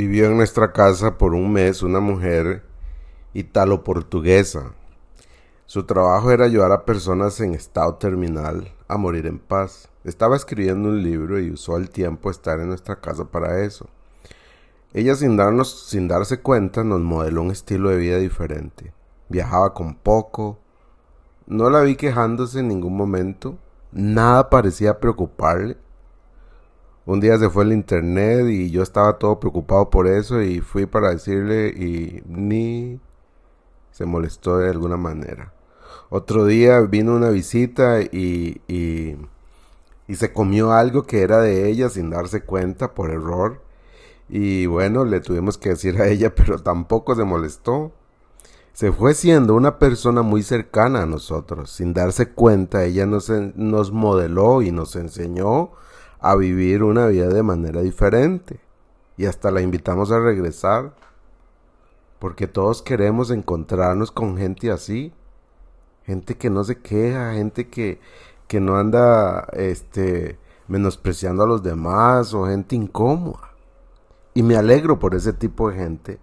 Vivió en nuestra casa por un mes una mujer italo-portuguesa. Su trabajo era ayudar a personas en estado terminal a morir en paz. Estaba escribiendo un libro y usó el tiempo estar en nuestra casa para eso. Ella sin, darnos, sin darse cuenta nos modeló un estilo de vida diferente. Viajaba con poco. No la vi quejándose en ningún momento. Nada parecía preocuparle un día se fue el internet y yo estaba todo preocupado por eso y fui para decirle y ni se molestó de alguna manera. Otro día vino una visita y, y, se comió algo que era de ella sin darse cuenta por error. Y bueno, le tuvimos que decir a ella, pero tampoco se molestó. Se fue siendo una persona muy cercana a nosotros. Sin darse cuenta, ella nos, nos modeló y nos enseñó a vivir una vida de manera diferente. Y hasta la invitamos a regresar. Porque todos queremos encontrarnos con gente así. Gente que no se queja, gente que, que no anda este, menospreciando a los demás o gente incómoda. Y me alegro por ese tipo de gente.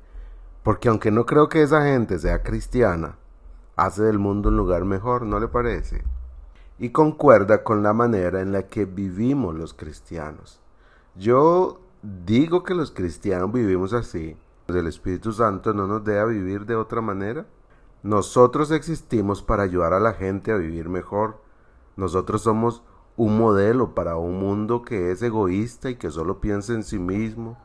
Porque aunque no creo que esa gente sea cristiana, hace del mundo un lugar mejor, ¿no le parece? Y concuerda con la manera en la que vivimos los cristianos. Yo digo que los cristianos vivimos así. El Espíritu Santo no nos deja vivir de otra manera. Nosotros existimos para ayudar a la gente a vivir mejor. Nosotros somos un modelo para un mundo que es egoísta y que solo piensa en sí mismo,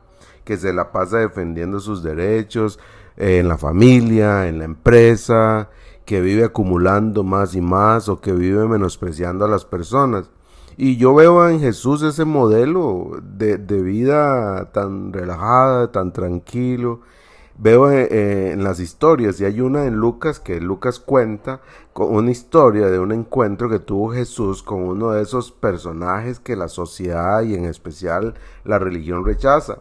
que se la pasa defendiendo sus derechos eh, en la familia, en la empresa, que vive acumulando más y más o que vive menospreciando a las personas. Y yo veo en Jesús ese modelo de, vida tan relajada, tan tranquilo. Veo eh, en las historias, y hay una en Lucas que Lucas cuenta con una historia de un encuentro que tuvo Jesús con uno de esos personajes que la sociedad y en especial la religión rechaza.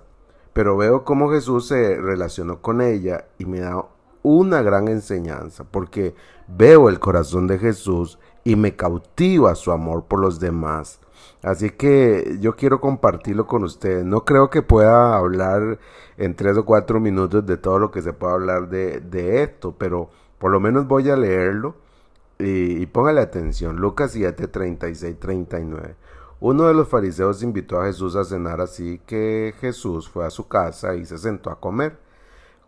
Pero veo cómo Jesús se relacionó con ella y me da una gran enseñanza porque veo el corazón de Jesús y me cautiva su amor por los demás. Así que yo quiero compartirlo con ustedes. No creo que pueda hablar en tres o cuatro minutos de todo lo que se pueda hablar de, esto, pero por lo menos voy a leerlo y, y póngale atención. Lucas 7, 36, 39. Uno de los fariseos invitó a Jesús a cenar así que Jesús fue a su casa y se sentó a comer.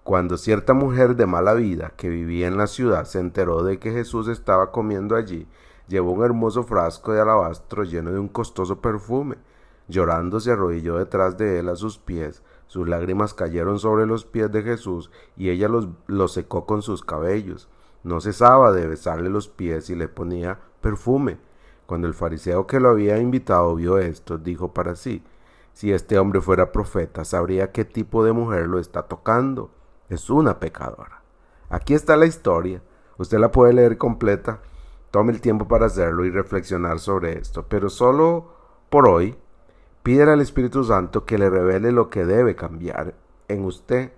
Cuando cierta mujer de mala vida que vivía en la ciudad se enteró de que Jesús estaba comiendo allí, llevó un hermoso frasco de alabastro lleno de un costoso perfume. Llorando se arrodilló detrás de él a sus pies, sus lágrimas cayeron sobre los pies de Jesús y ella los, los secó con sus cabellos. No cesaba de besarle los pies y le ponía perfume. Cuando el fariseo que lo había invitado vio esto, dijo para sí, si este hombre fuera profeta, sabría qué tipo de mujer lo está tocando es una pecadora. Aquí está la historia. Usted la puede leer completa. Tome el tiempo para hacerlo y reflexionar sobre esto. Pero solo por hoy, pídele al Espíritu Santo que le revele lo que debe cambiar en usted.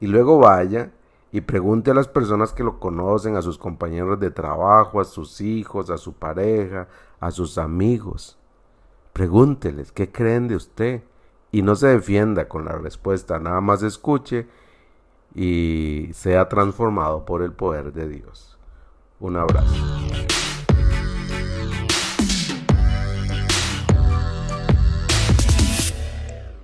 Y luego vaya y pregunte a las personas que lo conocen, a sus compañeros de trabajo, a sus hijos, a su pareja, a sus amigos. Pregúnteles qué creen de usted y no se defienda con la respuesta, nada más escuche y sea transformado por el poder de Dios. Un abrazo.